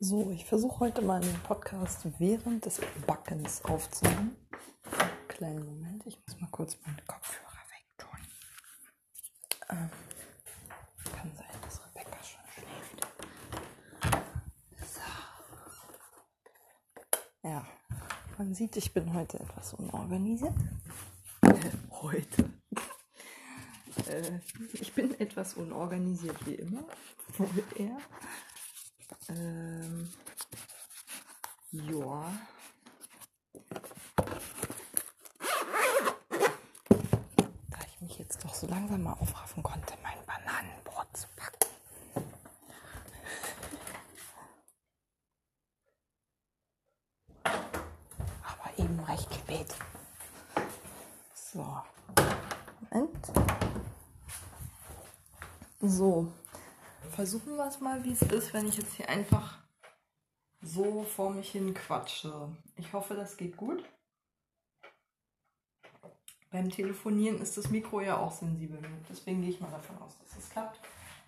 So, ich versuche heute mal den Podcast während des Backens aufzunehmen. Kleinen Moment, ich muss mal kurz meine Kopfhörer wegtun. Ähm, kann sein, dass Rebecca schon schläft. So. Ja, man sieht, ich bin heute etwas unorganisiert. Heute. äh, ich bin etwas unorganisiert wie immer. Wohl eher. Ähm, ja. Da ich mich jetzt doch so langsam mal aufraffen konnte, mein Bananenbrot zu backen. Aber eben recht spät. So. Moment. So, versuchen wir es mal, wie es ist, wenn ich jetzt hier einfach so vor mich hin quatsche. Ich hoffe, das geht gut. Beim Telefonieren ist das Mikro ja auch sensibel. Deswegen gehe ich mal davon aus, dass es klappt.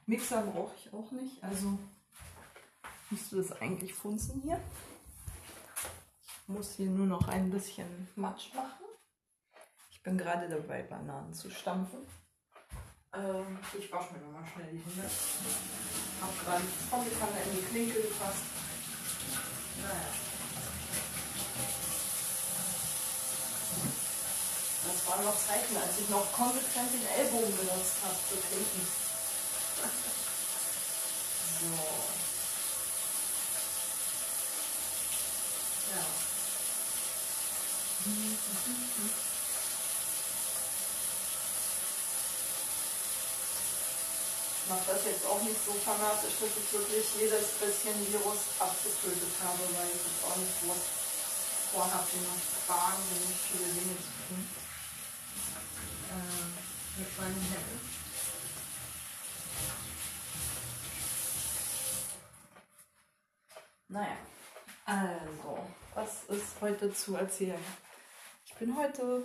Mixer brauche ich auch nicht, also müsste das eigentlich funzen hier. Ich muss hier nur noch ein bisschen Matsch machen. Ich bin gerade dabei, Bananen zu stampfen. Ähm, ich wasche mir nochmal schnell die Hände. Hab gerade die Pombekanne in die Klinke gefasst. Naja. Das waren noch Zeiten, als ich noch konsequent den Ellbogen benutzt habe für Klinken. so. Ja. Mache das jetzt auch nicht so fanatisch, dass ich wirklich jedes bisschen Virus abgetötet habe, weil ich jetzt auch nicht groß vorhabe, noch wahnsinnig viele Dinge zu tun. Äh, mit meinen Händen. Naja, also, was ist heute zu erzählen? Ich bin heute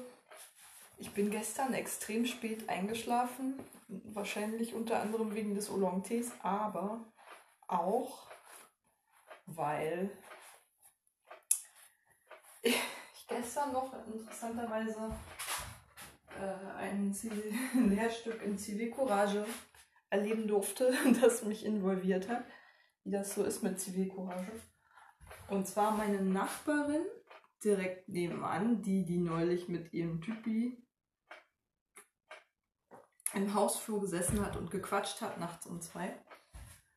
ich bin gestern extrem spät eingeschlafen, wahrscheinlich unter anderem wegen des Oolong-Tees, aber auch weil ich gestern noch interessanterweise äh, ein, ein Lehrstück in Zivilcourage erleben durfte, das mich involviert hat, wie das so ist mit Zivilcourage. Und zwar meine Nachbarin direkt nebenan, die, die neulich mit ihrem Typi im Hausflur gesessen hat und gequatscht hat, nachts um zwei,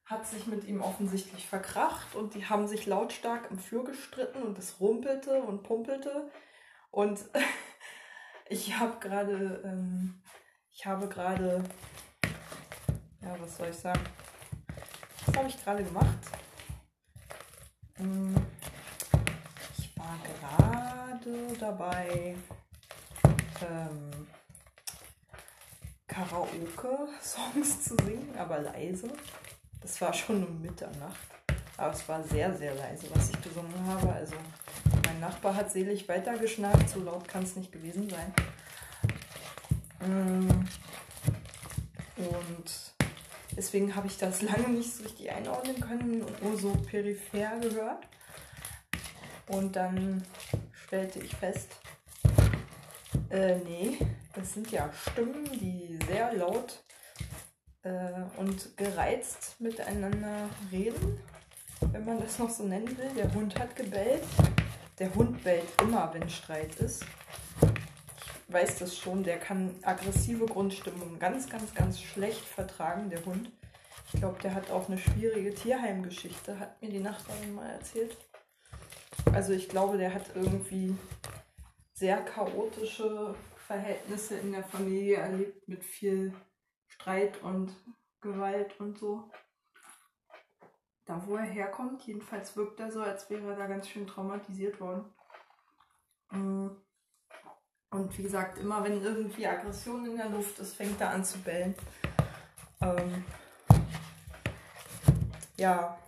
hat sich mit ihm offensichtlich verkracht und die haben sich lautstark im Flur gestritten und es rumpelte und pumpelte. Und ich habe gerade, ähm, ich habe gerade, ja, was soll ich sagen? Was habe ich gerade gemacht? Hm, ich war gerade dabei, ähm, Karaoke-Songs zu singen, aber leise. Das war schon um Mitternacht. Aber es war sehr, sehr leise, was ich gesungen habe. Also mein Nachbar hat selig weitergeschnarcht, so laut kann es nicht gewesen sein. Mm. Und deswegen habe ich das lange nicht so richtig einordnen können und nur so peripher gehört. Und dann stellte ich fest, äh, nee, das sind ja Stimmen, die sehr laut äh, und gereizt miteinander reden, wenn man das noch so nennen will. Der Hund hat gebellt. Der Hund bellt immer, wenn Streit ist. Ich weiß das schon, der kann aggressive Grundstimmung ganz, ganz, ganz schlecht vertragen, der Hund. Ich glaube, der hat auch eine schwierige Tierheimgeschichte, hat mir die Nachbarin mal erzählt. Also ich glaube, der hat irgendwie sehr chaotische Verhältnisse in der Familie erlebt mit viel Streit und Gewalt und so. Da, wo er herkommt, jedenfalls wirkt er so, als wäre er da ganz schön traumatisiert worden. Mm. Und wie gesagt, immer wenn irgendwie Aggression in der Luft ist, fängt er an zu bellen. Ähm, ja.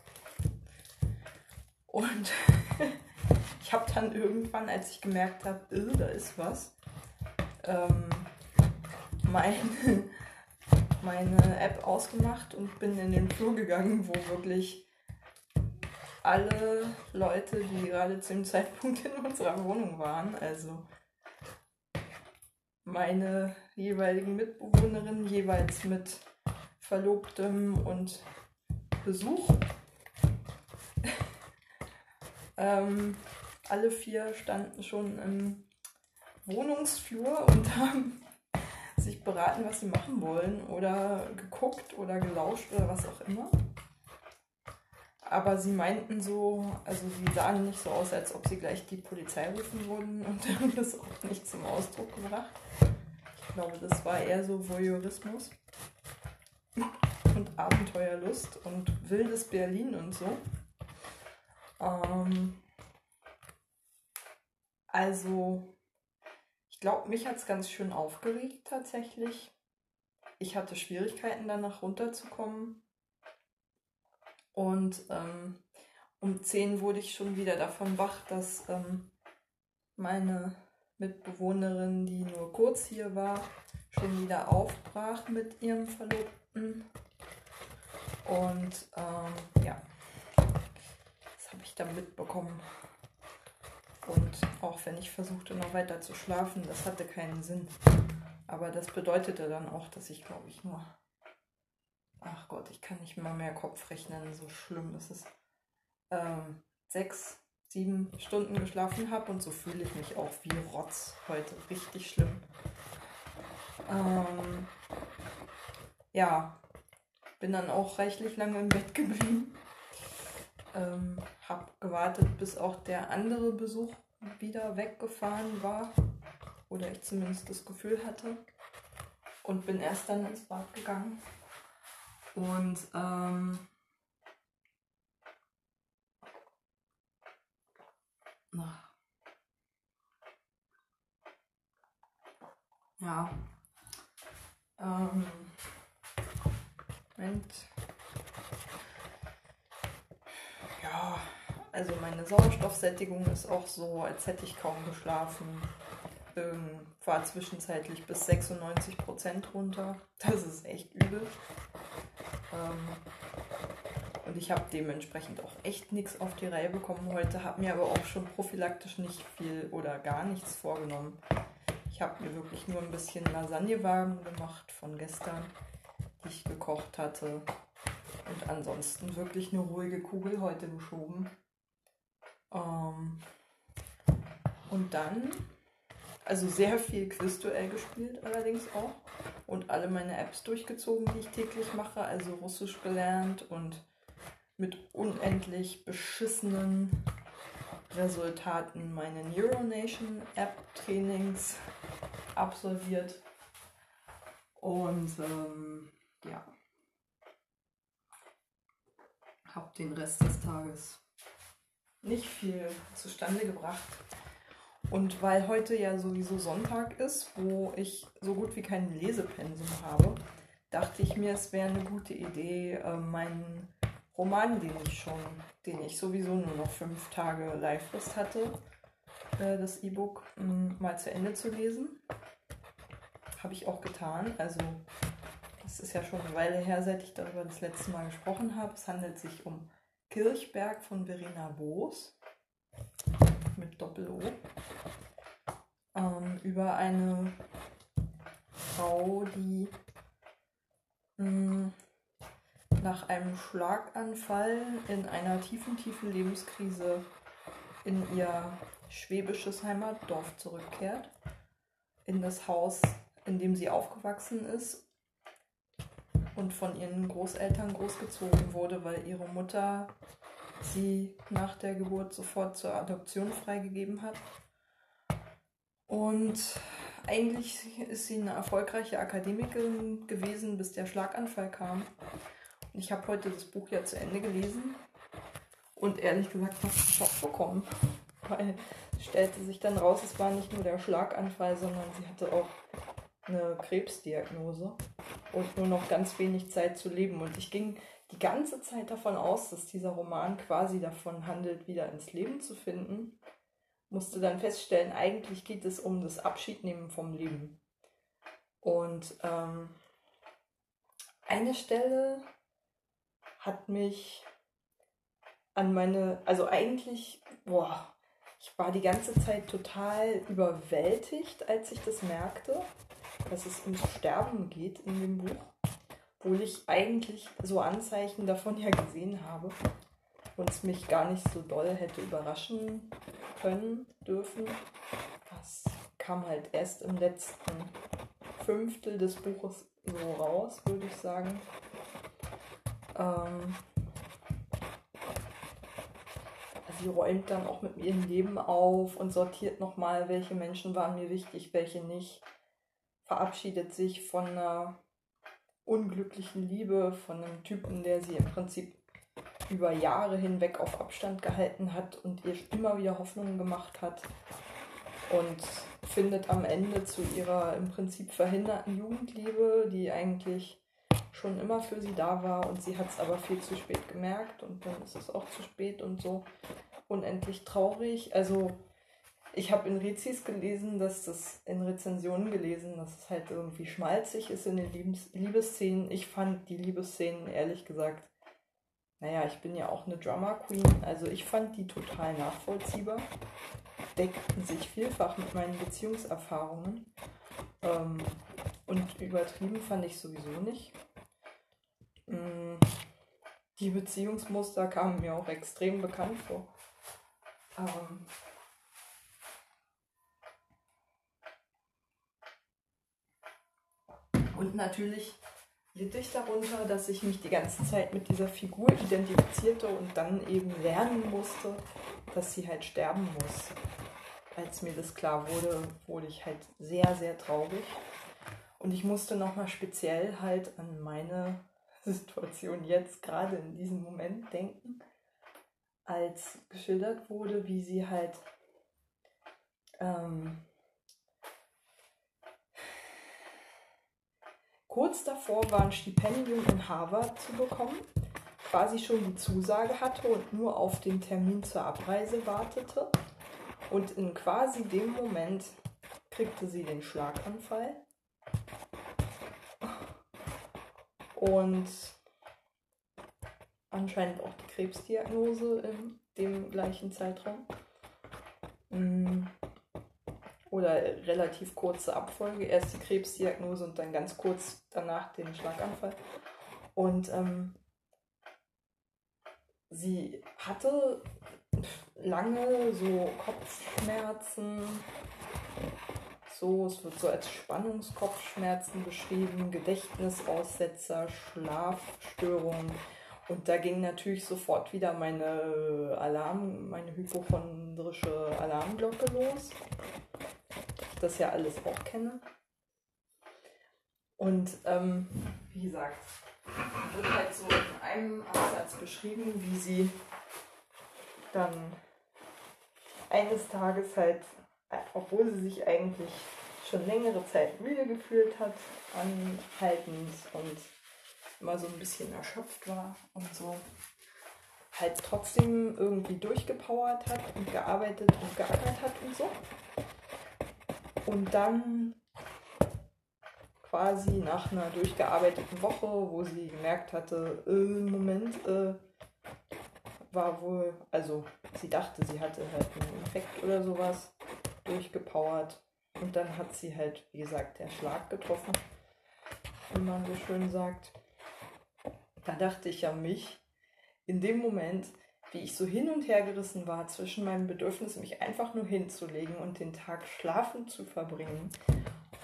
Und ich habe dann irgendwann, als ich gemerkt habe, äh, da ist was, ähm, mein, meine App ausgemacht und bin in den Flur gegangen, wo wirklich alle Leute, die gerade zu dem Zeitpunkt in unserer Wohnung waren, also meine jeweiligen Mitbewohnerinnen jeweils mit Verlobtem und Besuch. ähm, alle vier standen schon im Wohnungsflur und haben sich beraten, was sie machen wollen oder geguckt oder gelauscht oder was auch immer. Aber sie meinten so, also sie sahen nicht so aus, als ob sie gleich die Polizei rufen würden und haben das auch nicht zum Ausdruck gebracht. Ich glaube, das war eher so Voyeurismus und Abenteuerlust und wildes Berlin und so. Ähm, also, glaube, mich hat es ganz schön aufgeregt tatsächlich. Ich hatte Schwierigkeiten danach runterzukommen. Und ähm, um 10 wurde ich schon wieder davon wach, dass ähm, meine Mitbewohnerin, die nur kurz hier war, schon wieder aufbrach mit ihrem Verlobten. Und ähm, ja, das habe ich dann mitbekommen. Und auch wenn ich versuchte, noch weiter zu schlafen, das hatte keinen Sinn. Aber das bedeutete dann auch, dass ich, glaube ich, nur. Ach Gott, ich kann nicht mal mehr Kopf rechnen, so schlimm ist es. Ähm, sechs, sieben Stunden geschlafen habe und so fühle ich mich auch wie Rotz heute. Richtig schlimm. Ähm, ja, bin dann auch reichlich lange im Bett geblieben. Ähm, hab gewartet, bis auch der andere Besuch wieder weggefahren war. Oder ich zumindest das Gefühl hatte. Und bin erst dann ins Bad gegangen. Und ähm, ja. Ähm, Moment. Ja, also meine Sauerstoffsättigung ist auch so, als hätte ich kaum geschlafen. Ähm, war zwischenzeitlich bis 96 Prozent runter. Das ist echt übel. Ähm, und ich habe dementsprechend auch echt nichts auf die Reihe bekommen heute, habe mir aber auch schon prophylaktisch nicht viel oder gar nichts vorgenommen. Ich habe mir wirklich nur ein bisschen Lasagne warm gemacht von gestern, die ich gekocht hatte. Und ansonsten wirklich eine ruhige Kugel heute geschoben. Ähm und dann, also sehr viel Quizduell gespielt allerdings auch. Und alle meine Apps durchgezogen, die ich täglich mache. Also Russisch gelernt und mit unendlich beschissenen Resultaten meine Neuronation App Trainings absolviert. Und ähm, ja, habe den Rest des Tages nicht viel zustande gebracht. Und weil heute ja sowieso Sonntag ist, wo ich so gut wie kein Lesepensum habe, dachte ich mir, es wäre eine gute Idee, äh, meinen Roman, den ich schon, den ich sowieso nur noch fünf Tage Live-List hatte, äh, das E-Book mm, mal zu Ende zu lesen. Habe ich auch getan. Also es ist ja schon eine Weile her, seit ich darüber das letzte Mal gesprochen habe. Es handelt sich um Kirchberg von Verena Boos mit Doppel-O. Ähm, über eine Frau, die mh, mm, nach einem Schlaganfall in einer tiefen, tiefen Lebenskrise in ihr schwäbisches Heimatdorf zurückkehrt, in das Haus, in dem sie aufgewachsen ist und von ihren Großeltern großgezogen wurde, weil ihre Mutter sie nach der Geburt sofort zur Adoption freigegeben hat. Und eigentlich ist sie eine erfolgreiche Akademikerin gewesen, bis der Schlaganfall kam. Ich habe heute das Buch ja zu Ende gelesen und ehrlich gesagt fast einen Schock bekommen, weil stellte sich dann raus, es war nicht nur der Schlaganfall, sondern sie hatte auch eine Krebsdiagnose und nur noch ganz wenig Zeit zu leben. Und ich ging die ganze Zeit davon aus, dass dieser Roman quasi davon handelt, wieder ins Leben zu finden. Musste dann feststellen, eigentlich geht es um das Abschiednehmen vom Leben. Und ähm, eine Stelle hat mich an meine, also eigentlich, boah, ich war die ganze Zeit total überwältigt, als ich das merkte, dass es ums Sterben geht in dem Buch, obwohl ich eigentlich so Anzeichen davon ja gesehen habe und es mich gar nicht so doll hätte überraschen können, dürfen. Das kam halt erst im letzten Fünftel des Buches so raus, würde ich sagen. Ähm, sie räumt dann auch mit ihrem Leben auf und sortiert nochmal, welche Menschen waren mir wichtig, welche nicht. Verabschiedet sich von einer unglücklichen Liebe, von einem Typen, der sie im Prinzip über Jahre hinweg auf Abstand gehalten hat und ihr immer wieder Hoffnungen gemacht hat. Und findet am Ende zu ihrer im Prinzip verhinderten Jugendliebe, die eigentlich schon immer für sie da war und sie hat es aber viel zu spät gemerkt und dann ist es auch zu spät und so unendlich traurig. Also ich habe in Rezis gelesen, dass das in Rezensionen gelesen, dass es halt irgendwie schmalzig ist in den Liebes Liebesszenen. Ich fand die Liebesszenen ehrlich gesagt, naja, ich bin ja auch eine Drama Queen, also ich fand die total nachvollziehbar. Deckten sich vielfach mit meinen Beziehungserfahrungen. Ähm, und übertrieben fand ich sowieso nicht. Mm, die Beziehungsmuster kamen mir auch extrem bekannt vor. Ähm, und natürlich litt ich darunter, dass ich mich die ganze Zeit mit dieser Figur identifizierte und dann eben lernen musste, dass sie halt sterben muss. Als mir das klar wurde, wurde ich halt sehr, sehr traurig. Und ich musste nochmal speziell halt an meine Situation jetzt gerade in diesem Moment denken als geschildert wurde, wie sie halt ähm, kurz davor war, ein Stipendium in Harvard zu bekommen, quasi schon die Zusage hatte und nur auf den Termin zur Abreise wartete. Und in quasi dem Moment kriegte sie den Schlaganfall. Und anscheinend auch die Krebsdiagnose in dem gleichen Zeitraum. Oder relativ kurze Abfolge. Erst die Krebsdiagnose und dann ganz kurz danach den Schlaganfall. Und ähm, sie hatte lange so Kopfschmerzen. So, es wird so als Spannungskopfschmerzen beschrieben, Gedächtnisaussetzer, Schlafstörungen und da ging natürlich sofort wieder meine Alarm, meine hypochondrische Alarmglocke los. Das ja alles auch kenne. Und ähm, wie gesagt, wird halt so in einem Absatz beschrieben, wie sie dann eines Tages halt, obwohl sie sich eigentlich schon längere Zeit müde gefühlt hat, anhaltend und immer so ein bisschen erschöpft war und so halt trotzdem irgendwie durchgepowert hat und gearbeitet und geackert hat und so. Und dann quasi nach einer durchgearbeiteten Woche, wo sie gemerkt hatte, äh, Moment, äh, war wohl, also sie dachte, sie hatte halt einen Infekt oder sowas, durchgepowert. Und dann hat sie halt, wie gesagt, der Schlag getroffen, wie man so schön sagt. Da dachte ich an mich in dem Moment, wie ich so hin und her gerissen war zwischen meinem Bedürfnis, mich einfach nur hinzulegen und den Tag schlafend zu verbringen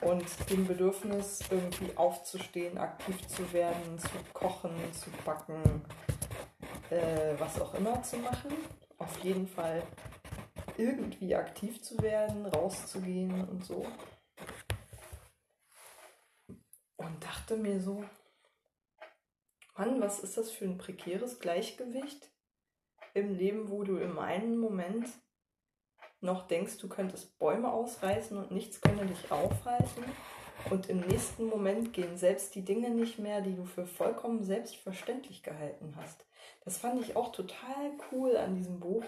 und dem Bedürfnis, irgendwie aufzustehen, aktiv zu werden, zu kochen, zu backen, äh, was auch immer zu machen. Auf jeden Fall irgendwie aktiv zu werden, rauszugehen und so. Und dachte mir so, Mann, was ist das für ein prekäres Gleichgewicht im Leben, wo du im einen Moment noch denkst, du könntest Bäume ausreißen und nichts könne dich aufhalten. Und im nächsten Moment gehen selbst die Dinge nicht mehr, die du für vollkommen selbstverständlich gehalten hast. Das fand ich auch total cool an diesem Buch,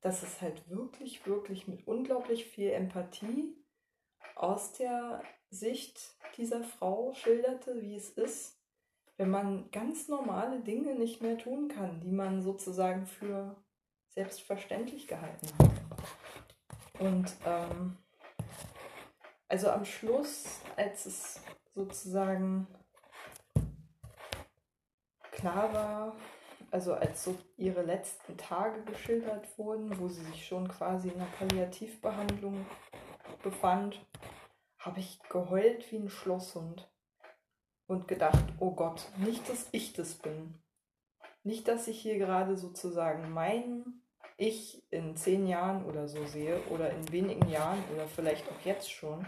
dass es halt wirklich, wirklich mit unglaublich viel Empathie aus der Sicht dieser Frau schilderte, wie es ist, wenn man ganz normale Dinge nicht mehr tun kann, die man sozusagen für selbstverständlich gehalten hat. Und ähm, also am Schluss, als es sozusagen klar war, also als so ihre letzten Tage geschildert wurden, wo sie sich schon quasi in einer Palliativbehandlung befand, habe ich geheult wie ein Schlosshund und gedacht, oh Gott, nicht, dass ich das bin. Nicht, dass ich hier gerade sozusagen mein Ich in zehn Jahren oder so sehe oder in wenigen Jahren oder vielleicht auch jetzt schon.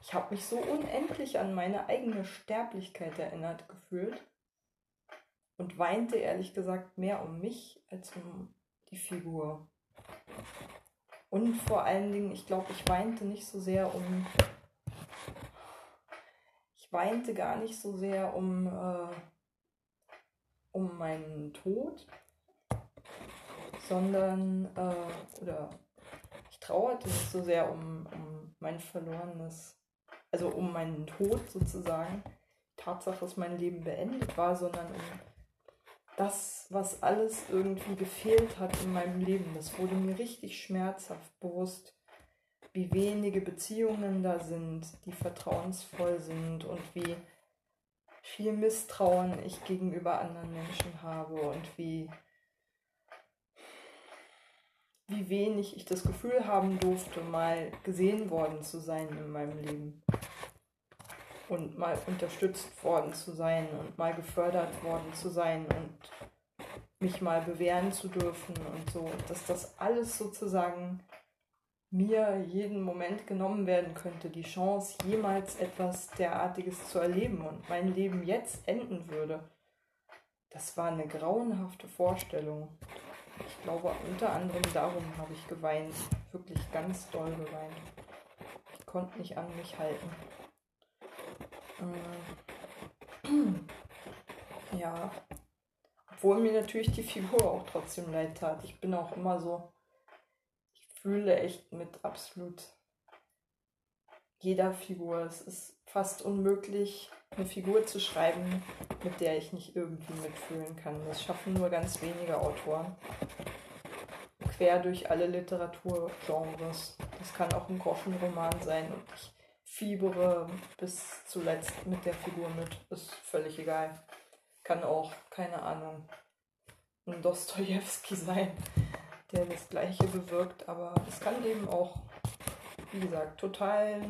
Ich habe mich so unendlich an meine eigene Sterblichkeit erinnert gefühlt und weinte ehrlich gesagt mehr um mich als um die Figur. Und vor allen Dingen, ich glaube, ich weinte nicht so sehr um. Ich weinte gar nicht so sehr um, äh, um meinen Tod, sondern, äh, oder ich trauerte nicht so sehr um, um mein verlorenes, also um meinen Tod sozusagen, Tatsache, dass mein Leben beendet war, sondern um das, was alles irgendwie gefehlt hat in meinem Leben, das wurde mir richtig schmerzhaft bewusst, wie wenige Beziehungen da sind, die vertrauensvoll sind und wie viel Misstrauen ich gegenüber anderen Menschen habe und wie, wie wenig ich das Gefühl haben durfte, mal gesehen worden zu sein in meinem Leben und mal unterstützt worden zu sein und mal gefördert worden zu sein und mich mal bewähren zu dürfen und so, dass das alles sozusagen mir jeden Moment genommen werden könnte, die Chance, jemals etwas derartiges zu erleben und mein Leben jetzt enden würde. Das war eine grauenhafte Vorstellung. Ich glaube, unter anderem darum habe ich geweint, wirklich ganz doll geweint. Ich konnte nicht an mich halten. Äh, ja. Obwohl mir natürlich die Figur auch trotzdem leid tat. Ich bin auch immer so, fühle echt mit absolut jeder Figur. Es ist fast unmöglich, eine Figur zu schreiben, mit der ich nicht irgendwie mitfühlen kann. Das schaffen nur ganz wenige Autoren. Quer durch alle Literaturgenres. Das kann auch ein Groschenroman sein und ich fiebere bis zuletzt mit der Figur mit. Ist völlig egal. Kann auch, keine Ahnung, ein Dostoevsky sein, der das Gleiche bewirkt, aber es kann eben auch, wie gesagt, total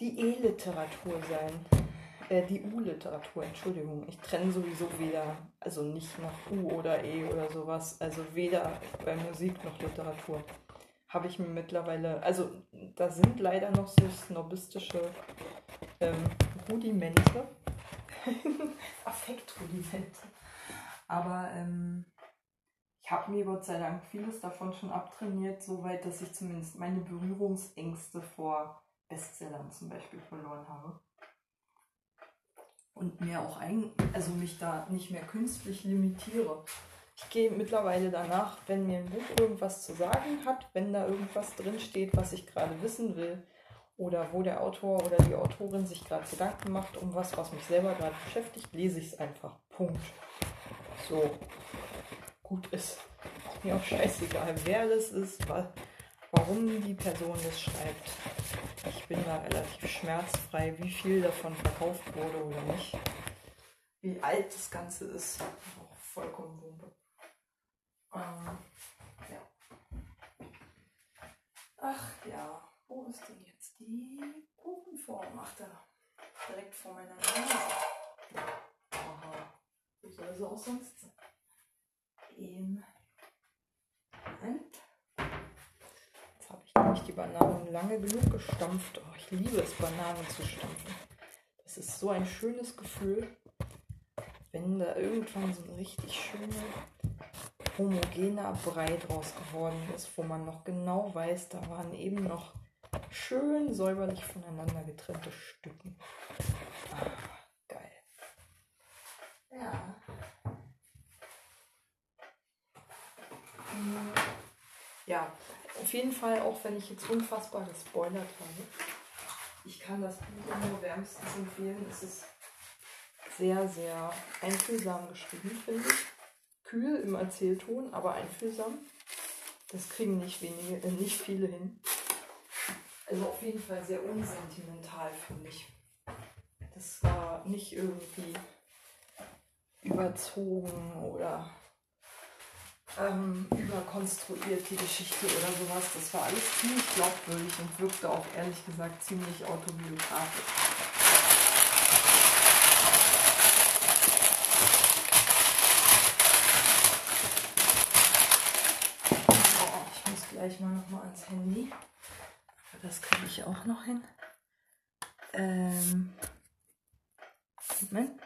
die E-Literatur sein. Äh, die U-Literatur, Entschuldigung. Ich trenne sowieso weder, also nicht nach U oder E oder sowas, also weder bei Musik noch Literatur habe ich mir mittlerweile, also da sind leider noch so snobistische ähm, Rudimente, Affektrudimente. Aber ähm, ich habe mir Gott sei Dank vieles davon schon abtrainiert, soweit, dass ich zumindest meine Berührungsängste vor Bestsellern zum Beispiel verloren habe. Und mir auch ein, also mich da nicht mehr künstlich limitiere. Ich gehe mittlerweile danach, wenn mir ein Buch irgendwas zu sagen hat, wenn da irgendwas drin steht, was ich gerade wissen will, oder wo der Autor oder die Autorin sich gerade Gedanken macht um was, was mich selber gerade beschäftigt, lese ich es einfach. Punkt. So. Gut ist. Mir auch scheißegal, wer das ist, warum die Person das schreibt. Ich bin da relativ schmerzfrei, wie viel davon verkauft wurde oder nicht. Wie alt das Ganze ist, auch vollkommen wumpe. Ähm, ja. Ach ja, wo ist denn jetzt die Kuchenform? Ach da, direkt vor meiner Nase. Aha, wo soll sie auch sonst sein? Im Moment. Jetzt habe ich nämlich die Bananen lange genug gestampft. Oh, ich liebe es, Bananen zu stampfen. Das ist so ein schönes Gefühl, wenn da irgendwann so eine richtig schöne homogener Brei draus geworden ist, wo man noch genau weiß, da waren eben noch schön säuberlich voneinander getrennte Stücken. Ah, geil. Ja. Ja, auf jeden Fall, auch wenn ich jetzt unfassbar gespoilert habe. Ich kann das Buch nur wärmstens empfehlen. Es ist sehr, sehr einfühlsam geschrieben, finde ich. Kühl im Erzählton, aber einfühlsam. Das kriegen nicht wenige, äh, nicht viele hin. Also auf jeden Fall sehr unsentimental, finde ich. Das war nicht irgendwie überzogen oder ähm, überkonstruiert, die Geschichte oder sowas. Das war alles ziemlich glaubwürdig und wirkte auch ehrlich gesagt ziemlich autobiografisch. Oh, ich muss gleich mal noch mal ans Handy. Das kriege ich auch noch hin. Ähm, Moment.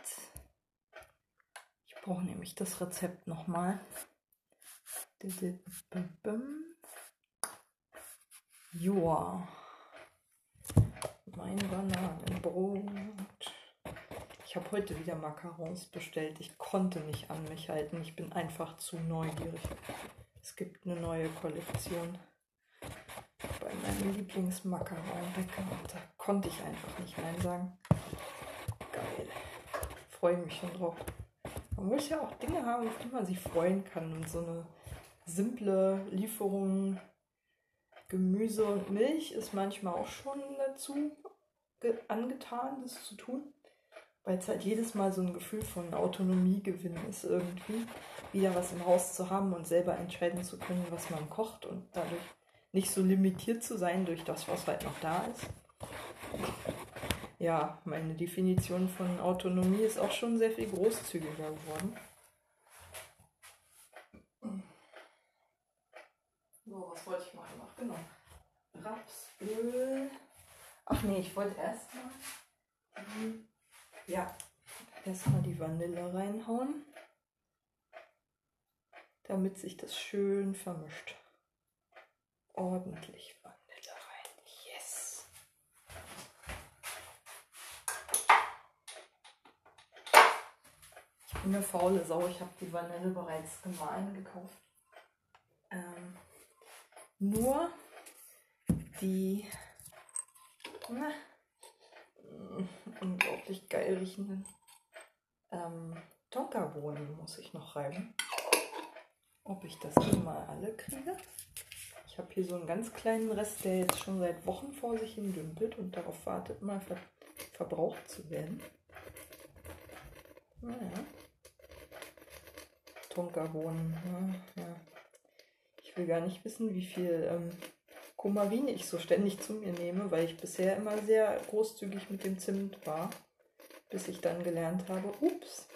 Ich brauche nämlich das Rezept nochmal. Joa. Mein Bananenbrot. Ich habe heute wieder Macarons bestellt. Ich konnte nicht an mich halten. Ich bin einfach zu neugierig. Es gibt eine neue Kollektion bei meinem Lieblingsmacaron-Bäcker. Da konnte ich einfach nicht Nein sagen. Geil. Freue mich schon drauf. Man muss ja auch Dinge haben, auf die man sich freuen kann. Und so eine simple Lieferung Gemüse und Milch ist manchmal auch schon dazu angetan, das zu tun. Weil es halt jedes Mal so ein Gefühl von Autonomiegewinn ist, irgendwie wieder was im Haus zu haben und selber entscheiden zu können, was man kocht und dadurch nicht so limitiert zu sein durch das, was halt noch da ist. Ja, meine Definition von Autonomie ist auch schon sehr viel großzügiger geworden. So, was wollte ich machen noch? Genau. Rapsöl. Ach nee, ich wollte erstmal. Ja, erstmal die Vanille reinhauen, damit sich das schön vermischt ordentlich Vanille rein. Yes. Ich bin eine faule Sau. Ich habe die Vanille bereits gemahlen gekauft. Ähm, nur die na, unglaublich geil riechenden ähm, Tonkabohnen muss ich noch reiben. Ob ich das hier mal alle kriege? Ich habe hier so einen ganz kleinen Rest, der jetzt schon seit Wochen vor sich hin dümpelt und darauf wartet, mal ver verbraucht zu werden. Naja. Tonkabohnen. Ja, ja. Will gar nicht wissen, wie viel ähm, Kumarin ich so ständig zu mir nehme, weil ich bisher immer sehr großzügig mit dem Zimt war, bis ich dann gelernt habe, ups,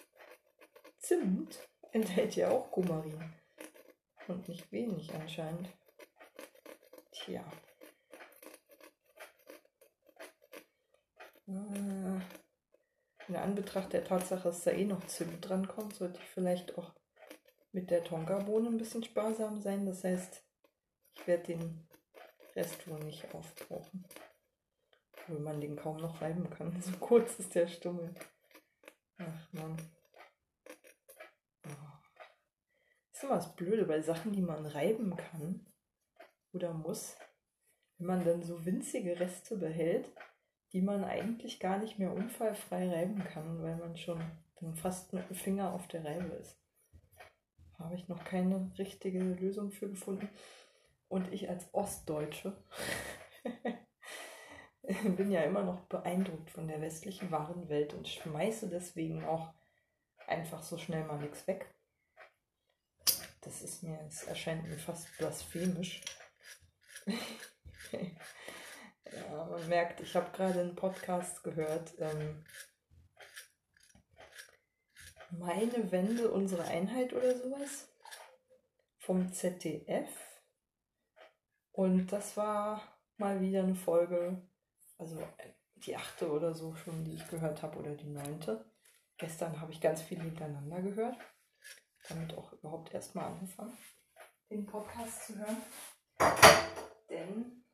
Zimt enthält ja auch Kumarin. Und nicht wenig anscheinend. Tja. Äh, in Anbetracht der Tatsache, dass da eh noch Zimt dran kommt, sollte ich vielleicht auch mit der Tonkabohne ein bisschen sparsam sein. Das heißt, ich werde den Rest wohl nicht aufbrauchen. Weil man den kaum noch reiben kann. So kurz ist der Stummel. Ach man. Oh. ist immer das Blöde bei Sachen, die man reiben kann oder muss, wenn man dann so winzige Reste behält, die man eigentlich gar nicht mehr unfallfrei reiben kann, weil man schon dann fast mit dem Finger auf der Reibe ist. Habe ich noch keine richtige Lösung für gefunden. Und ich als Ostdeutsche bin ja immer noch beeindruckt von der westlichen Warenwelt und schmeiße deswegen auch einfach so schnell mal nichts weg. Das ist mir, es erscheint mir fast blasphemisch. ja, man merkt, ich habe gerade einen Podcast gehört. Ähm, meine Wende, unsere Einheit oder sowas vom ZDF. Und das war mal wieder eine Folge, also die achte oder so schon, die ich gehört habe, oder die neunte. Gestern habe ich ganz viel hintereinander gehört. Damit auch überhaupt erstmal angefangen, den Podcast zu hören denn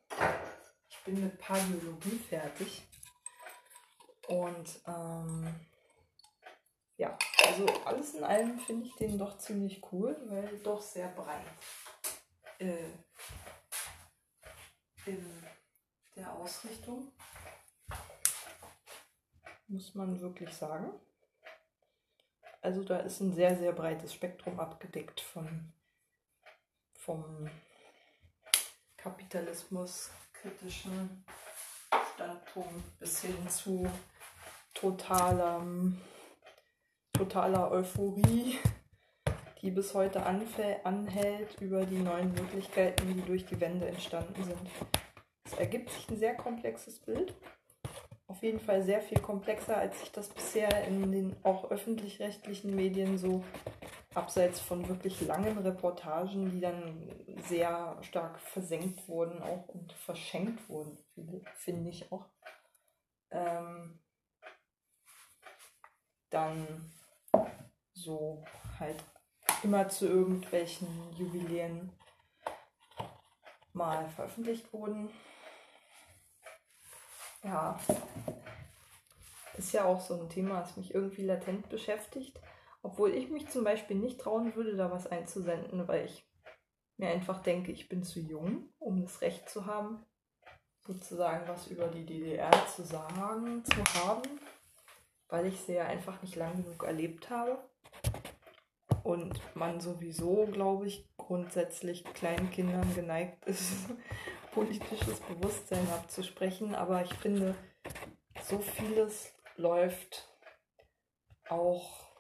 ich bin mit Paläologie fertig. Und ähm, ja, also alles in allem finde ich den doch ziemlich cool, weil doch sehr breit äh, in der Ausrichtung. Muss man wirklich sagen. Also da ist ein sehr, sehr breites Spektrum abgedeckt von vom Kapitalismus kritischen Standpunkt bis hin zu totaler, totaler Euphorie, die bis heute anhält über die neuen Möglichkeiten, die durch die Wende entstanden sind. Es ergibt sich ein sehr komplexes Bild. Auf jeden Fall sehr viel komplexer, als ich das bisher in den auch öffentlich-rechtlichen Medien so abseits von wirklich langen Reportagen, die dann sehr stark versenkt wurden auch und verschenkt wurden, finde ich auch. Ähm, dann so halt immer zu irgendwelchen Jubiläen mal veröffentlicht wurden. Ja, ist ja auch so ein Thema, das mich irgendwie latent beschäftigt. Obwohl ich mich zum Beispiel nicht trauen würde, da was einzusenden, weil ich mir einfach denke, ich bin zu jung, um das Recht zu haben, sozusagen was über die DDR zu sagen, zu haben, weil ich sie ja einfach nicht lang genug erlebt habe. Und man sowieso, glaube ich, grundsätzlich kleinen Kindern geneigt ist, politisches Bewusstsein abzusprechen. Aber ich finde, so vieles läuft auch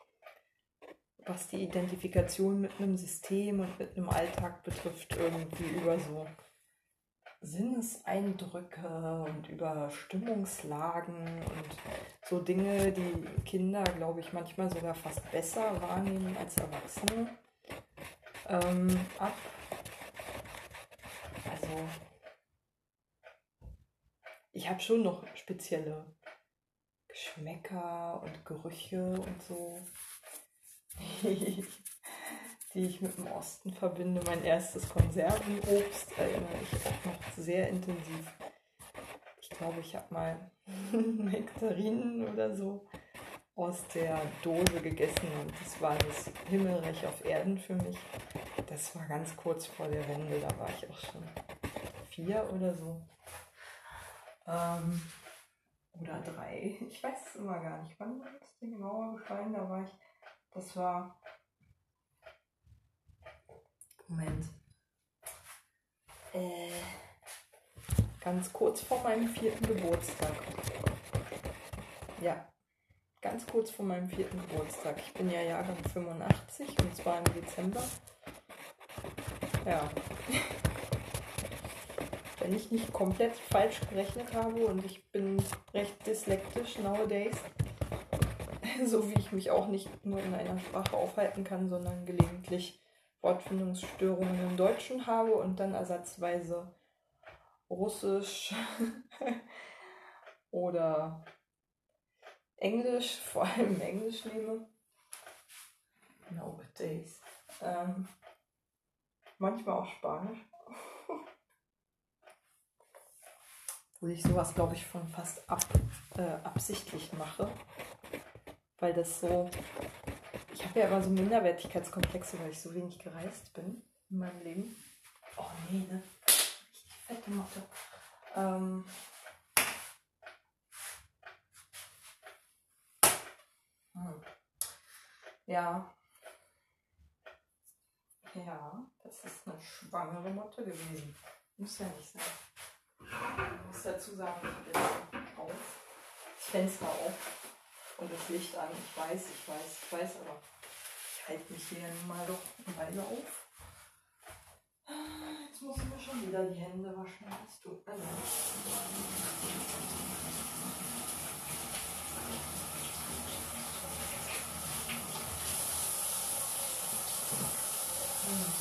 was die Identifikation mit einem System und mit einem Alltag betrifft, irgendwie über so Sinneseindrücke und über Stimmungslagen und so Dinge, die Kinder, glaube ich, manchmal sogar fast besser wahrnehmen als Erwachsene, ähm, ab. Also, ich habe schon noch spezielle Geschmäcker und Gerüche und so. die ich mit dem Osten verbinde. Mein erstes Konservenobst erinnere ich auch noch sehr intensiv. Ich glaube, ich habe mal Nektarinen oder so aus der Dose gegessen und das war das Himmelreich auf Erden für mich. Das war ganz kurz vor der Wende, da war ich auch schon vier oder so. Ähm, oder drei. Ich weiß es immer gar nicht. Wann das Ding genauer gefallen? Da war ich das war. Moment. Äh, ganz kurz vor meinem vierten Geburtstag. Ja, ganz kurz vor meinem vierten Geburtstag. Ich bin ja Jahrgang 85 und zwar im Dezember. Ja. Wenn ich nicht komplett falsch gerechnet habe und ich bin recht dyslektisch nowadays, so wie ich mich auch nicht nur in einer Sprache aufhalten kann, sondern gelegentlich Wortfindungsstörungen im Deutschen habe und dann ersatzweise Russisch oder Englisch, vor allem Englisch nehme. Nowadays. Ähm, manchmal auch Spanisch. Wo ich sowas, glaube ich, von fast ab, äh, absichtlich mache weil das so. Ich habe ja immer so Minderwertigkeitskomplexe, weil ich so wenig gereist bin in meinem Leben. Oh nee, ne? Richtig fette Motte. Ähm. Hm. Ja. Ja, das ist eine schwangere Motte gewesen. Muss ja nicht sein. Ich muss dazu sagen, ich habe jetzt auf. Das Fenster auf und das Licht an. Ich weiß, ich weiß, ich weiß, aber ich halte mich hier mal doch eine Weile auf. Jetzt muss ich mir schon wieder die Hände waschen. Das tut mir leid. Hm.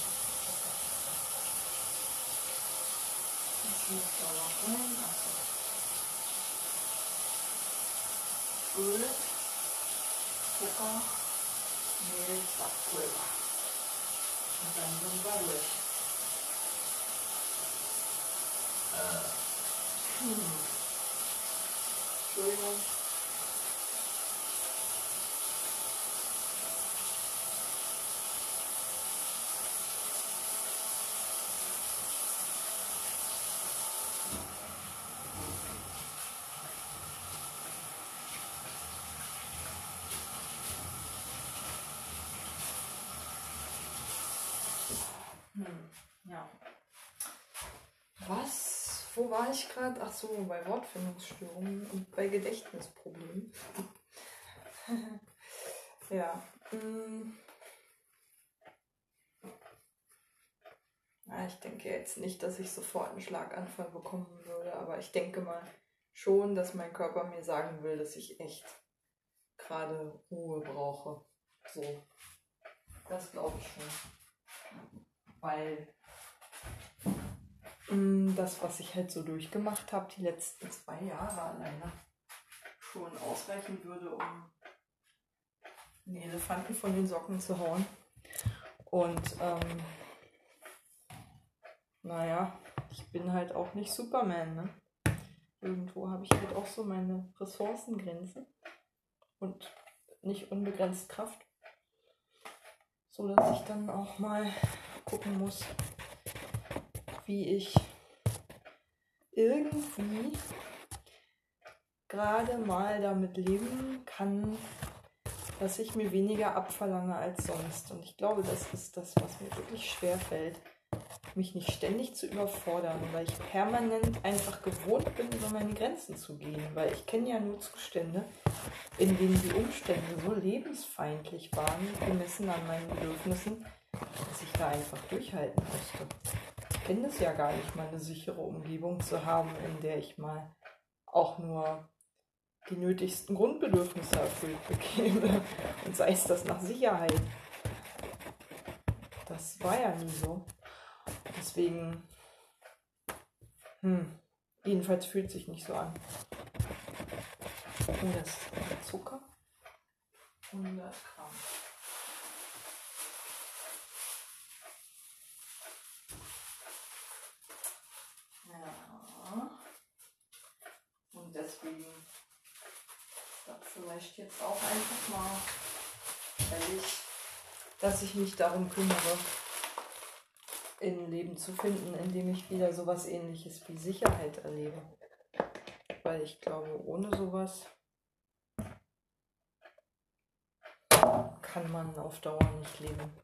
Das muss da noch rein. Öl. Zucker, Mehl, Backpulver. Und dann sind wir durch. Äh. Hm. Entschuldigung. Hm, ja. Was? War ich gerade? Ach so, bei Wortfindungsstörungen und bei Gedächtnisproblemen. ja. Hm. Ja, ich denke jetzt nicht, dass ich sofort einen Schlaganfall bekommen würde, aber ich denke mal schon, dass mein Körper mir sagen will, dass ich echt gerade Ruhe brauche. So. Das glaube ich schon. Weil das, was ich halt so durchgemacht habe, die letzten zwei Jahre alleine, schon ausreichen würde, um den Elefanten von den Socken zu hauen. Und ähm, naja, ich bin halt auch nicht Superman, ne? Irgendwo habe ich halt auch so meine Ressourcengrenze und nicht unbegrenzt Kraft. So dass ich dann auch mal gucken muss, wie ich irgendwie gerade mal damit leben kann, dass ich mir weniger abverlange als sonst. Und ich glaube, das ist das, was mir wirklich schwer fällt mich nicht ständig zu überfordern, weil ich permanent einfach gewohnt bin, über meine Grenzen zu gehen. Weil ich kenne ja nur Zustände, in denen die Umstände so lebensfeindlich waren, gemessen an meinen Bedürfnissen, dass ich da einfach durchhalten musste. Kenne es ja gar nicht, mal eine sichere Umgebung zu haben, in der ich mal auch nur die nötigsten Grundbedürfnisse erfüllt bekäme. Und sei es das nach Sicherheit. Das war ja nie so. Deswegen, hm, jedenfalls fühlt sich nicht so an. Und das Zucker. 100 Gramm. Ja. Und deswegen das vielleicht jetzt auch einfach mal ehrlich, dass ich mich darum kümmere, in Leben zu finden, in dem ich wieder sowas ähnliches wie Sicherheit erlebe. Weil ich glaube, ohne sowas kann man auf Dauer nicht leben.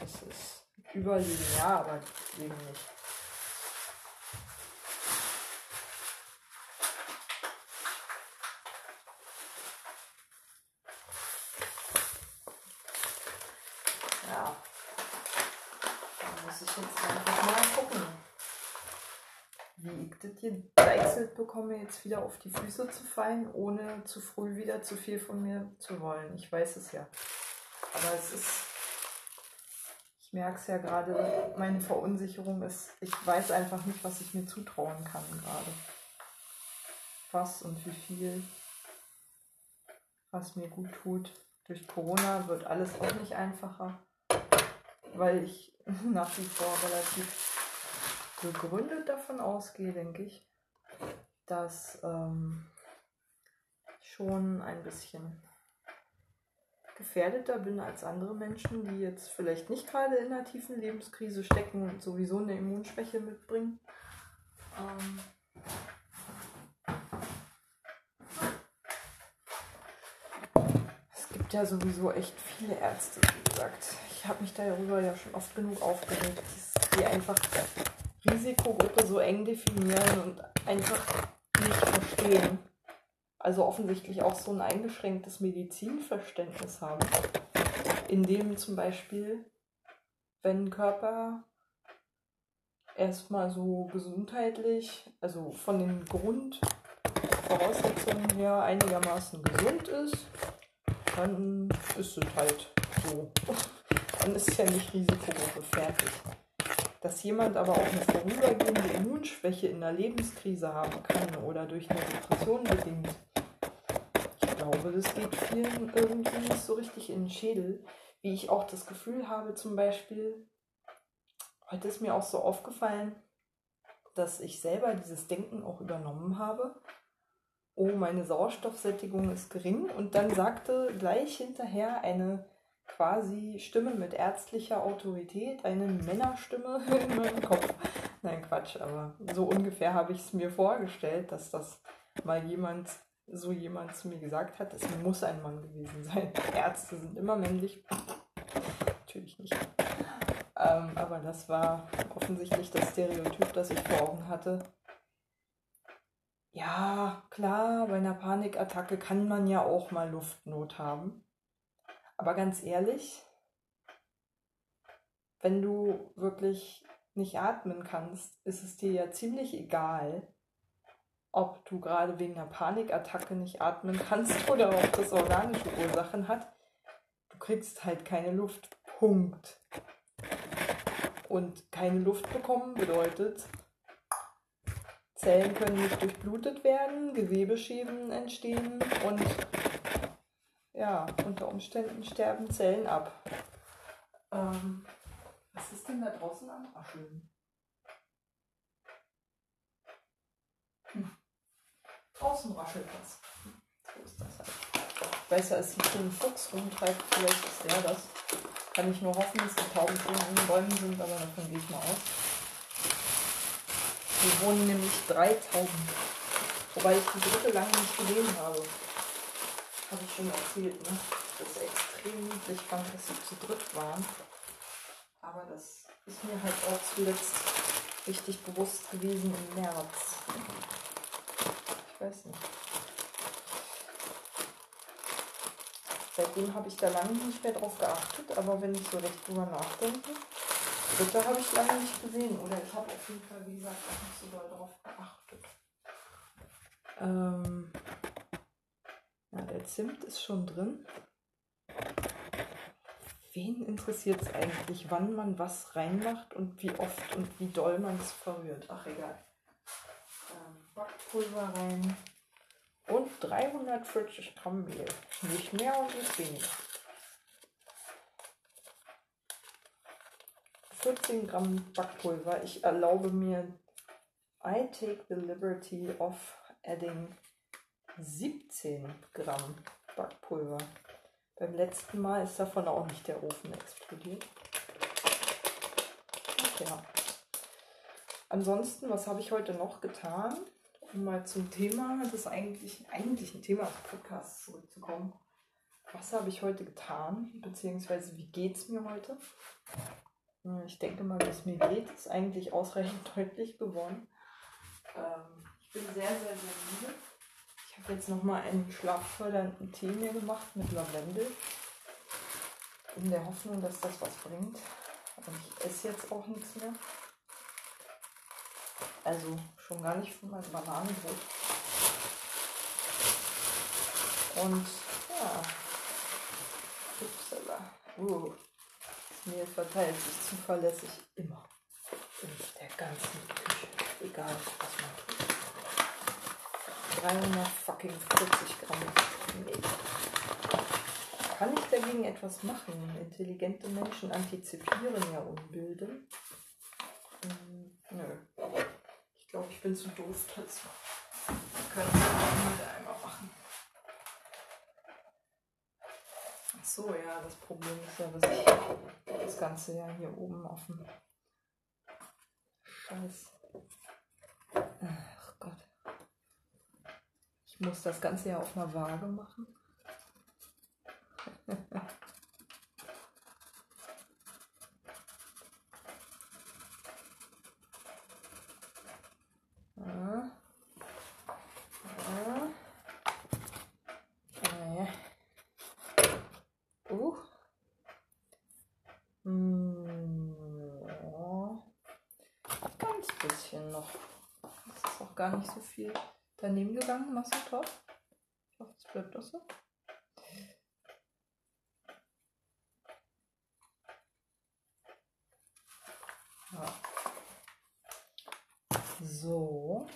Das ist Überleben, ja, aber Leben nicht. Gedeichselt bekomme, jetzt wieder auf die Füße zu fallen, ohne zu früh wieder zu viel von mir zu wollen. Ich weiß es ja. Aber es ist, ich merke es ja gerade, meine Verunsicherung ist, ich weiß einfach nicht, was ich mir zutrauen kann gerade. Was und wie viel, was mir gut tut. Durch Corona wird alles auch nicht einfacher, weil ich nach wie vor relativ begründet davon ausgehe, denke ich, dass ähm, schon ein bisschen gefährdeter bin als andere Menschen, die jetzt vielleicht nicht gerade in einer tiefen Lebenskrise stecken und sowieso eine Immunschwäche mitbringen. Ähm es gibt ja sowieso echt viele Ärzte, wie gesagt. Ich habe mich darüber ja schon oft genug aufgeregt, die einfach Risikogruppe so eng definieren und einfach nicht verstehen. Also offensichtlich auch so ein eingeschränktes Medizinverständnis haben, in dem zum Beispiel, wenn Körper erstmal so gesundheitlich, also von den Grundvoraussetzungen her einigermaßen gesund ist, dann ist es halt so. Dann ist ja nicht Risikogruppe fertig. Dass jemand aber auch eine vorübergehende Immunschwäche in der Lebenskrise haben kann oder durch eine Depression bedingt, ich glaube, das geht vielen irgendwie nicht so richtig in den Schädel. Wie ich auch das Gefühl habe, zum Beispiel, heute ist mir auch so aufgefallen, dass ich selber dieses Denken auch übernommen habe. Oh, meine Sauerstoffsättigung ist gering. Und dann sagte gleich hinterher eine quasi Stimme mit ärztlicher Autorität, eine Männerstimme in meinem Kopf. Nein, Quatsch, aber so ungefähr habe ich es mir vorgestellt, dass das mal jemand, so jemand zu mir gesagt hat, es muss ein Mann gewesen sein. Ärzte sind immer männlich. Natürlich nicht. Ähm, aber das war offensichtlich das Stereotyp, das ich vor Augen hatte. Ja, klar, bei einer Panikattacke kann man ja auch mal Luftnot haben. Aber ganz ehrlich, wenn du wirklich nicht atmen kannst, ist es dir ja ziemlich egal, ob du gerade wegen einer Panikattacke nicht atmen kannst oder ob das organische Ursachen hat. Du kriegst halt keine Luft. Punkt. Und keine Luft bekommen bedeutet, Zellen können nicht durchblutet werden, Gewebeschäden entstehen und ja, unter Umständen sterben Zellen ab. Ähm, was ist denn da draußen am Rascheln? Hm. Draußen raschelt was. So ist das halt. Da ist hier ein Fuchs rumtreibt, vielleicht ist der das. Kann ich nur hoffen, dass die Tauben schon in den Bäumen sind, aber davon gehe ich mal aus. Hier wohnen nämlich drei Tauben. Wobei ich die dritte lange nicht gesehen habe. Habe ich schon erzählt, ne? Das ist extrem niedlich fand, dass sie zu dritt waren. Aber das ist mir halt auch zuletzt richtig bewusst gewesen im März. Ich weiß nicht. Seitdem habe ich da lange nicht mehr drauf geachtet, aber wenn ich so recht drüber nachdenke, dritte habe ich lange nicht gesehen. Oder ich habe auf jeden Fall, wie gesagt, auch nicht so doll drauf geachtet. Ähm, ja, der Zimt ist schon drin. Wen interessiert es eigentlich, wann man was reinmacht und wie oft und wie doll man es verrührt? Ach, egal. Ähm, Backpulver rein. Und 340 Gramm Mehl. Nicht mehr und nicht weniger. 14 Gramm Backpulver. Ich erlaube mir, I take the liberty of adding 17 Gramm Backpulver. Beim letzten Mal ist davon auch nicht der Ofen explodiert. Ach. Ansonsten, was habe ich heute noch getan? Um mal zum Thema des eigentlichen, eigentlichen Themas des Podcasts zurückzukommen. Was habe ich heute getan? Beziehungsweise wie geht es mir heute? Ich denke mal, wie es mir geht, ist eigentlich ausreichend deutlich geworden. Ähm, ich bin sehr, sehr, sehr müde. Ich habe jetzt nochmal einen schlaffördernden Tee mir gemacht mit Lavendel. In der Hoffnung, dass das was bringt. Und ich esse jetzt auch nichts mehr. Also schon gar nicht von meinem Bananenbrot. Und ja. Upsala. Uh. Mehl verteilt sich zuverlässig immer. In der ganzen Küche. Egal, was man tut. 340 Gramm Mehl. Kann ich dagegen etwas machen? Intelligente Menschen antizipieren ja Unbilden. Hm, nö. Ich glaube, ich bin zu doof dazu. Wir können es mal einmal machen. Ach so, ja, das Problem ist ja, dass ich das Ganze ja hier oben auf dem Scheiß. Ach Gott. Ich muss das Ganze ja auf einer Waage machen. Ja. Ja. Ja. Uh. Hm, ja. Ganz bisschen noch. Das ist auch gar nicht so viel daneben gegangen, Massentorf. Ich hoffe, es bleibt auch so. Ja. So.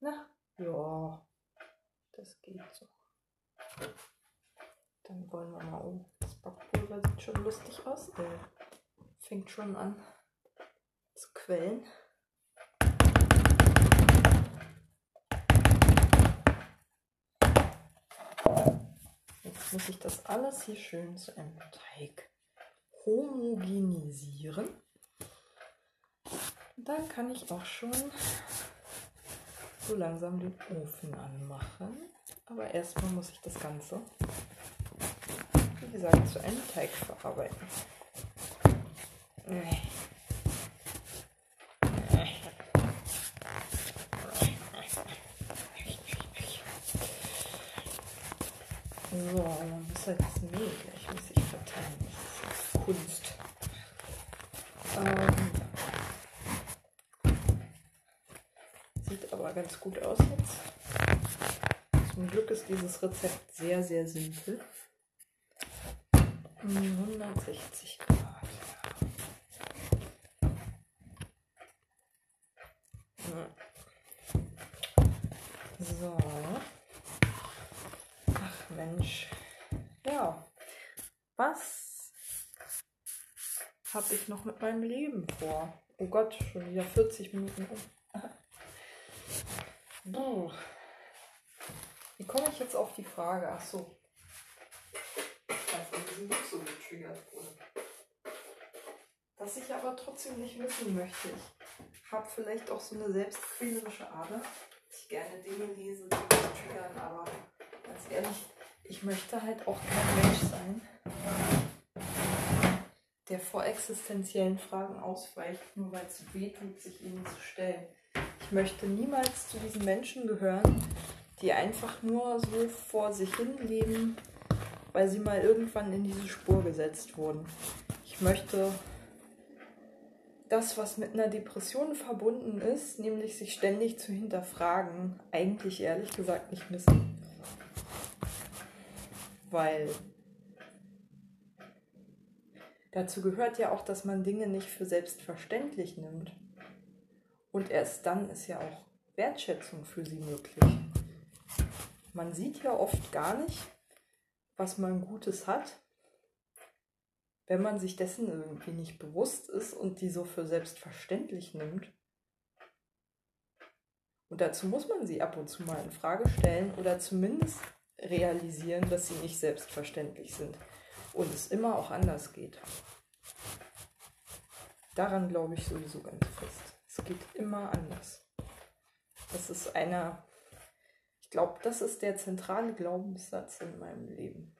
Na, ja. Das geht so. Dann wollen wir mal. Oh, das Backpulver sieht schon lustig aus. Äh, fängt schon an alles hier schön zu einem Teig homogenisieren. Dann kann ich auch schon so langsam den Ofen anmachen. Aber erstmal muss ich das Ganze, wie gesagt, zu einem Teig verarbeiten. So außer das Mehl gleichmäßig verteilen. Das ist Kunst. Ähm, sieht aber ganz gut aus jetzt. Zum Glück ist dieses Rezept sehr, sehr simpel. 160 Grad. So. Ach Mensch. Ja. Was habe ich mit meinem Leben vor? Oh Gott, schon wieder 40 Minuten um. Wie komme ich jetzt auf die Frage? Ach so. Ich weiß so getriggert wurde. Was ich aber trotzdem nicht wissen möchte. Ich habe vielleicht auch so eine selbstquälerische Ader ich gerne Dinge lese, die mich triggern, aber ganz ehrlich, ich möchte halt auch kein Mensch sein, der vor existenziellen Fragen ausweicht, nur weil es weh tut, sich ihnen zu stellen. Ich möchte niemals zu diesen Menschen gehören, die einfach nur so vor sich hin leben, weil sie mal irgendwann in diese Spur gesetzt wurden. Ich möchte das, was mit einer Depression verbunden ist, nämlich sich ständig zu hinterfragen, eigentlich ehrlich gesagt nicht missen. Weil dazu gehört ja auch, dass man Dinge nicht für selbstverständlich nimmt. Und erst dann ist ja auch Wertschätzung für sie möglich. Man sieht ja oft gar nicht, was man Gutes hat, wenn man sich dessen irgendwie nicht bewusst ist und die so für selbstverständlich nimmt. Und dazu muss man sie ab und zu mal in Frage stellen oder zumindest realisieren, dass sie nicht selbstverständlich sind und es immer auch anders geht. Daran glaube ich sowieso ganz fest. Es geht immer anders. Das ist einer, ich glaube, das ist der zentrale Glaubenssatz in meinem Leben.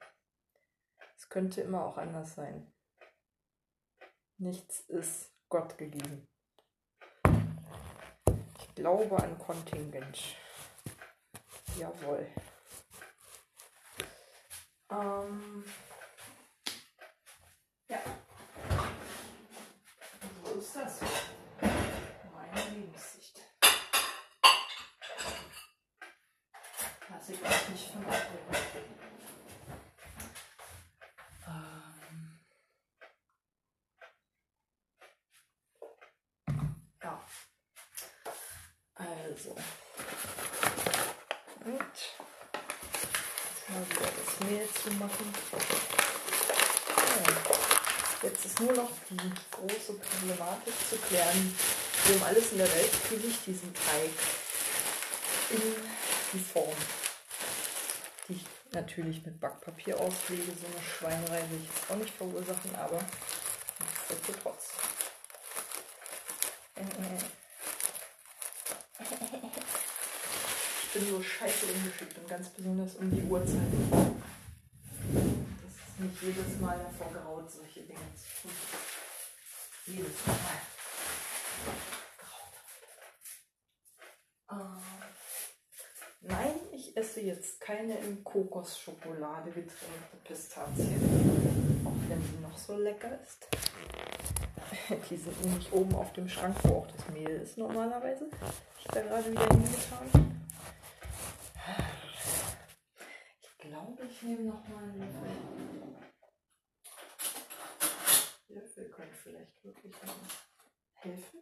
Es könnte immer auch anders sein. Nichts ist Gott gegeben. Ich glaube an Kontingent. Jawohl. Ähm, ja. So ist das. Meine Lebenssicht. Lass ich euch nicht von abbringen. Also. Und mal wieder das Mehl zu machen. Jetzt ist nur noch die große Problematik zu klären. Wie um alles in der Welt kriege ich diesen Teig in die Form, die ich natürlich mit Backpapier auslege. So eine Schweinerei will ich jetzt auch nicht verursachen, aber nichtsdestotrotz. Äh, äh. bin so scheiße ungeschickt und ganz besonders um die Uhrzeit. Nicht jedes Mal davor graut, solche Dinge zu tun. Jedes Mal. Graut. Äh, nein, ich esse jetzt keine in Kokosschokolade getränkte Pistazien. Auch wenn sie noch so lecker ist. Die sind nämlich oben auf dem Schrank, wo auch das Mehl ist normalerweise. Ich da gerade wieder hingetan. glaube, ich nehme noch mal einen Löffel. Löffel könnte vielleicht wirklich helfen.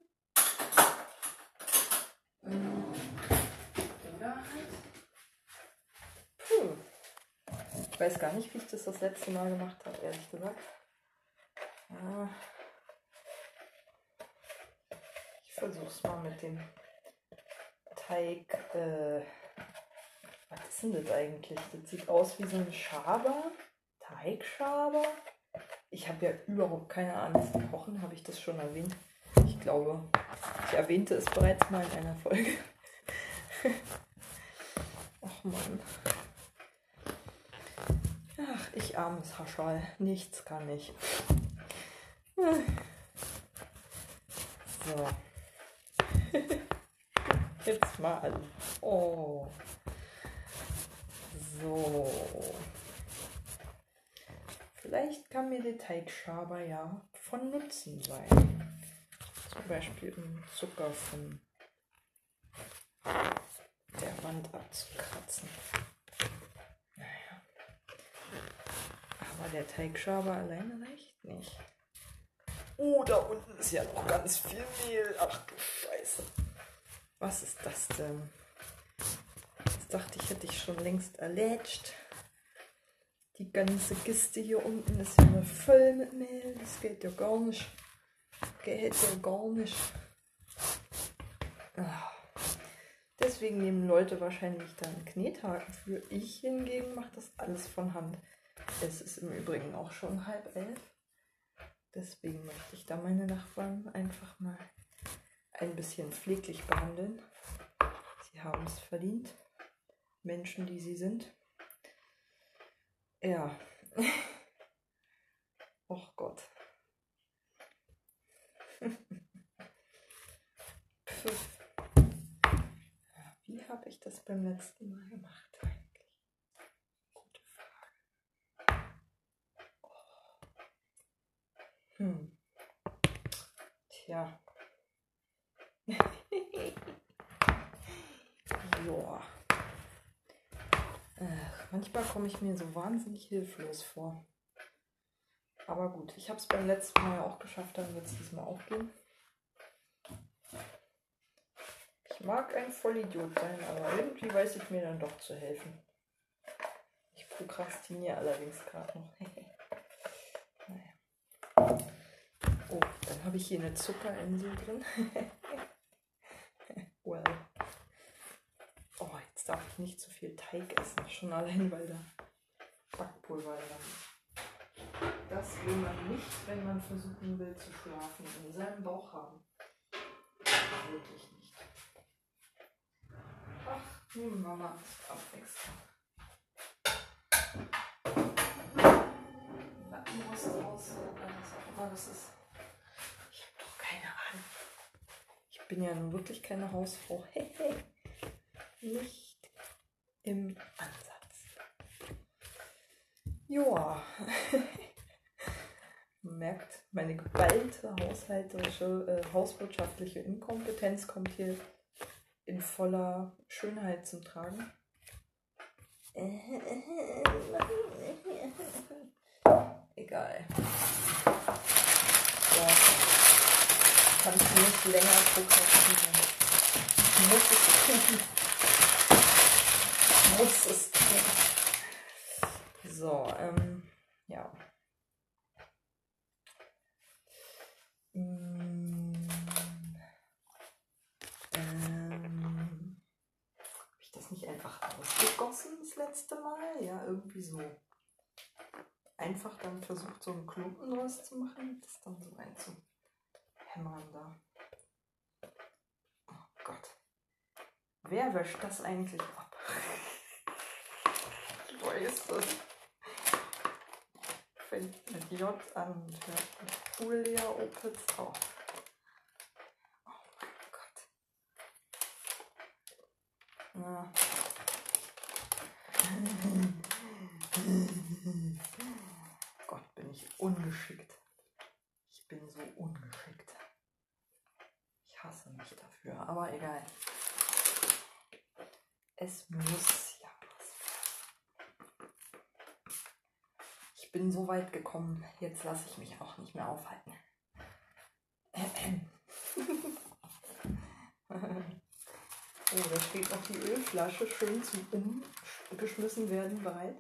Oder halt. Ich weiß gar nicht, wie ich das das letzte Mal gemacht habe, ehrlich gesagt. Ja. Ich versuche es mal mit dem Teig. Äh, was ist denn das eigentlich? Das sieht aus wie so ein Schaber, Teigschaber. Ich habe ja überhaupt keine Ahnung vom Kochen, habe ich das schon erwähnt? Ich glaube, ich erwähnte es bereits mal in einer Folge. Ach man. Ach, ich armes Haschal. Nichts kann ich. So. Jetzt mal. Oh. So. Vielleicht kann mir der Teigschaber ja von Nutzen sein. Zum Beispiel um Zucker von der Wand abzukratzen. Naja. Aber der Teigschaber alleine reicht nicht. Oh, da unten ist ja noch ganz viel Mehl. Ach du Scheiße. Was ist das denn? Jetzt dachte ich, hätte ich schon längst erledigt. Die ganze Kiste hier unten ist ja immer voll mit Mehl. Das geht ja gar nicht. Geht ja gar nicht. Ah. Deswegen nehmen Leute wahrscheinlich dann Knethaken für. Ich hingegen mache das alles von Hand. Es ist im Übrigen auch schon halb elf. Deswegen möchte ich da meine Nachbarn einfach mal ein bisschen pfleglich behandeln. Sie haben es verdient. Menschen, die sie sind. Ja. Och Gott. Wie habe ich das beim letzten Mal gemacht eigentlich? Gute Frage. Hm. Tja. Joa. Äh, manchmal komme ich mir so wahnsinnig hilflos vor. Aber gut, ich habe es beim letzten Mal auch geschafft, dann wird es diesmal auch gehen. Ich mag ein Vollidiot sein, aber irgendwie weiß ich mir dann doch zu helfen. Ich prokrastiniere allerdings gerade noch. naja. Oh, dann habe ich hier eine Zuckerinsel drin. well. Oh, jetzt darf ich nicht zu viel Teig essen. Schon allein, weil da Backpulver dran Das will man nicht, wenn man versuchen will zu schlafen, in seinem Bauch haben. Wirklich nicht. Ach, nun Mama ist abwechselnd. Lattenrost raus, was auch immer das ist. Ich habe doch keine Ahnung. Ich bin ja nun wirklich keine Hausfrau. Hey, hey nicht im Ansatz. Joa. Merkt, meine geballte haushalterische, äh, hauswirtschaftliche Inkompetenz kommt hier in voller Schönheit zum Tragen. Egal. So. Kann ich nicht länger prokrastinieren. Ich muss es tun muss es tun. So, ähm, ja. Hm, ähm, Habe ich das nicht einfach ausgegossen das letzte Mal? Ja, irgendwie so. Einfach dann versucht, so einen Klumpen draus zu machen, das dann so einzuhämmern da. Oh Gott. Wer wäscht das eigentlich ab? Ist das? Fängt mit J an und hört mit Julia Opitz auf. Oh mein Gott. Na. Gott, bin ich ungeschickt. Ich bin so ungeschickt. Ich hasse mich dafür, aber egal. Es muss bin so weit gekommen, jetzt lasse ich mich auch nicht mehr aufhalten. oh, da steht noch die Ölflasche schön zum Umgeschmissen werden bereit.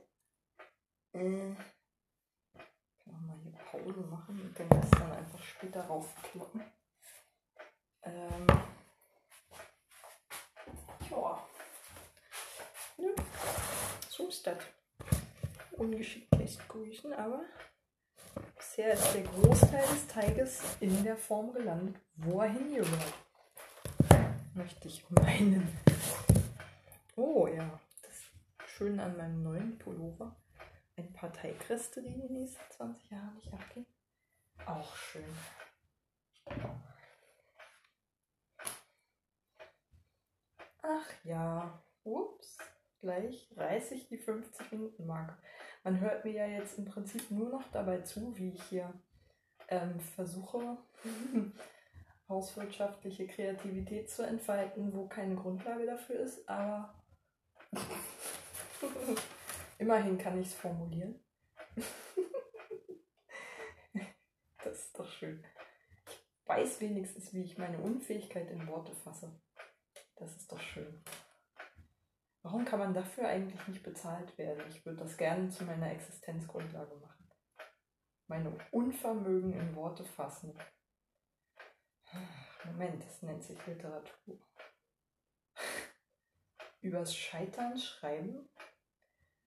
Äh, ich kann auch mal hier Pause machen und den Rest dann einfach später raufkloppen. Ähm, ja. ja. So ist das ungeschickt lässt grüßen, aber bisher ist der Großteil des Teiges in der Form gelandet, wo er hingehört. Möchte ich meinen. Oh ja, das ist schön an meinem neuen Pullover. Ein paar Teigreste, die in den nächsten 20 Jahren nicht abgehen. Auch schön. Ach ja, ups, gleich reiße ich die 50 Minuten Marke. Man hört mir ja jetzt im Prinzip nur noch dabei zu, wie ich hier ähm, versuche, hauswirtschaftliche Kreativität zu entfalten, wo keine Grundlage dafür ist, aber immerhin kann ich es formulieren. das ist doch schön. Ich weiß wenigstens, wie ich meine Unfähigkeit in Worte fasse. Das ist doch schön. Warum kann man dafür eigentlich nicht bezahlt werden? Ich würde das gerne zu meiner Existenzgrundlage machen. Meine Unvermögen in Worte fassen. Moment, das nennt sich Literatur. Übers Scheitern schreiben?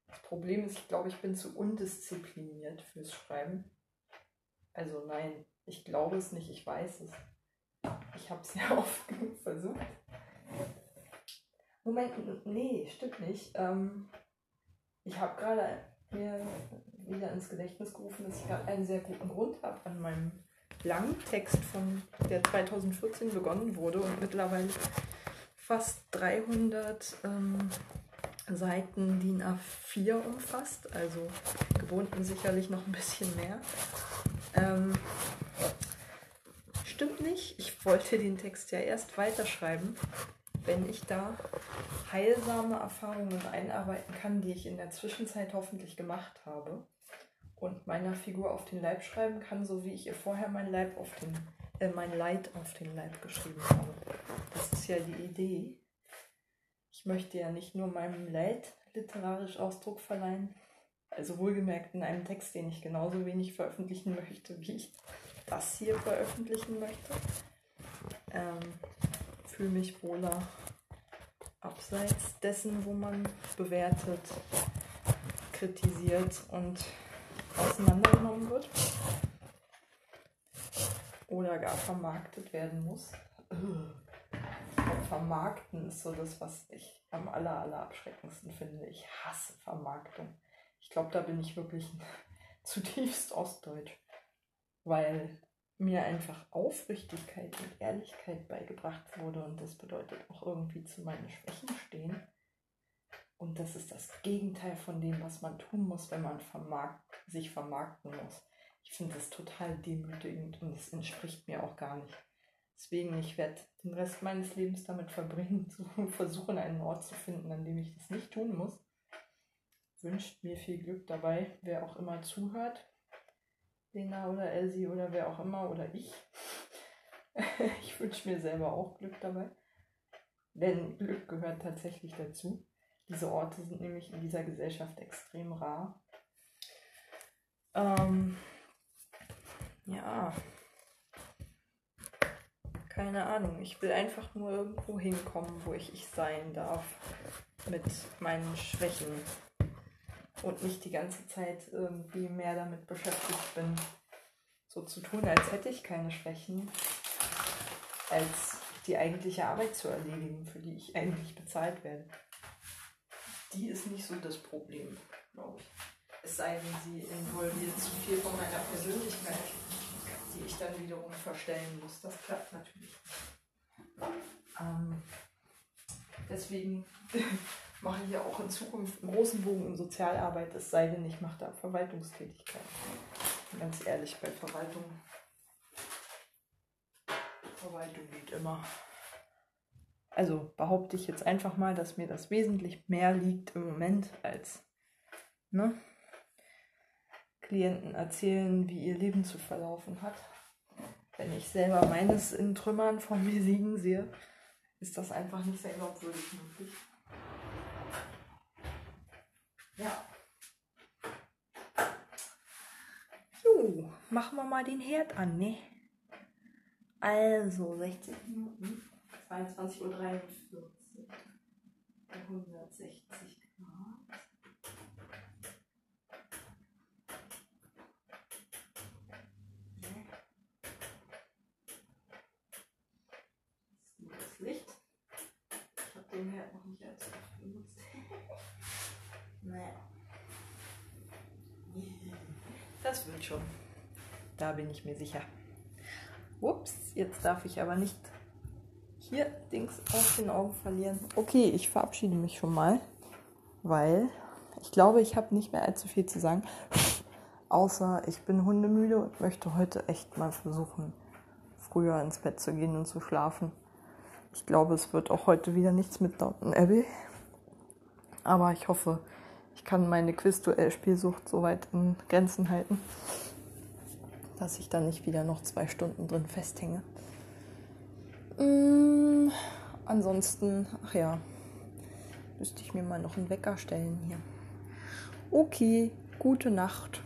Das Problem ist, ich glaube, ich bin zu undiszipliniert fürs Schreiben. Also nein, ich glaube es nicht, ich weiß es. Ich habe es ja oft genug versucht. Moment, nee, stimmt nicht. Ähm, ich habe gerade mir wieder ins Gedächtnis gerufen, dass ich gerade einen sehr guten Grund habe an meinem langen Text von der 2014 begonnen wurde und mittlerweile fast 300 ähm, Seiten DIN A4 umfasst, also gewohnten sicherlich noch ein bisschen mehr. Ähm, stimmt nicht, ich wollte den Text ja erst weiterschreiben, wenn ich da heilsame Erfahrungen einarbeiten kann, die ich in der Zwischenzeit hoffentlich gemacht habe und meiner Figur auf den Leib schreiben kann, so wie ich ihr vorher mein Leib auf den, äh, mein Leid auf den Leib geschrieben habe. Das ist ja die Idee. Ich möchte ja nicht nur meinem Leid literarisch Ausdruck verleihen, also wohlgemerkt in einem Text, den ich genauso wenig veröffentlichen möchte, wie ich das hier veröffentlichen möchte. Ähm, Fühle mich wohler abseits dessen, wo man bewertet, kritisiert und auseinandergenommen wird oder gar vermarktet werden muss. Vermarkten ist so das, was ich am aller, aller abschreckendsten finde. Ich hasse Vermarktung. Ich glaube, da bin ich wirklich zutiefst ostdeutsch, weil mir einfach Aufrichtigkeit und Ehrlichkeit beigebracht wurde und das bedeutet auch irgendwie zu meinen Schwächen stehen. Und das ist das Gegenteil von dem, was man tun muss, wenn man vermarkt, sich vermarkten muss. Ich finde das total demütigend und es entspricht mir auch gar nicht. Deswegen, ich werde den Rest meines Lebens damit verbringen, zu versuchen, einen Ort zu finden, an dem ich das nicht tun muss. Wünscht mir viel Glück dabei, wer auch immer zuhört. Lena oder Elsie oder wer auch immer oder ich. ich wünsche mir selber auch Glück dabei. Denn Glück gehört tatsächlich dazu. Diese Orte sind nämlich in dieser Gesellschaft extrem rar. Ähm, ja. Keine Ahnung. Ich will einfach nur irgendwo hinkommen, wo ich ich sein darf. Mit meinen Schwächen. Und nicht die ganze Zeit irgendwie mehr damit beschäftigt bin, so zu tun, als hätte ich keine Schwächen, als die eigentliche Arbeit zu erledigen, für die ich eigentlich bezahlt werde die ist nicht so das Problem, glaube ich. Es sei denn, sie involviert zu viel von meiner Persönlichkeit, die ich dann wiederum verstellen muss. Das klappt natürlich nicht. Ähm, deswegen mache ja auch in Zukunft einen großen Bogen in Sozialarbeit, es sei denn, ich mache da Verwaltungstätigkeit. Ganz ehrlich, bei Verwaltung. Verwaltung geht immer. Also behaupte ich jetzt einfach mal, dass mir das wesentlich mehr liegt im Moment als ne, Klienten erzählen, wie ihr Leben zu verlaufen hat. Wenn ich selber meines in Trümmern vor mir liegen sehe, ist das einfach nicht sehr glaubwürdig möglich. Ja. So, machen wir mal den Herd an, ne? Also, 60 Minuten. 22.43 Uhr. 160 Grad. Das Licht. Ich habe den Herd noch nicht naja. Das wird schon. Da bin ich mir sicher. Ups, jetzt darf ich aber nicht hier Dings aus den Augen verlieren. Okay, ich verabschiede mich schon mal, weil Ich glaube, ich habe nicht mehr allzu viel zu sagen. Außer ich bin hundemüde und möchte heute echt mal versuchen, früher ins Bett zu gehen und zu schlafen. Ich glaube, es wird auch heute wieder nichts mit Downton Abbey. Aber ich hoffe, ich kann meine Quizduell-Spielsucht so weit in Grenzen halten, dass ich da nicht wieder noch zwei Stunden drin festhänge. Mm, ansonsten, ach ja, müsste ich mir mal noch einen Wecker stellen hier. Okay, gute Nacht.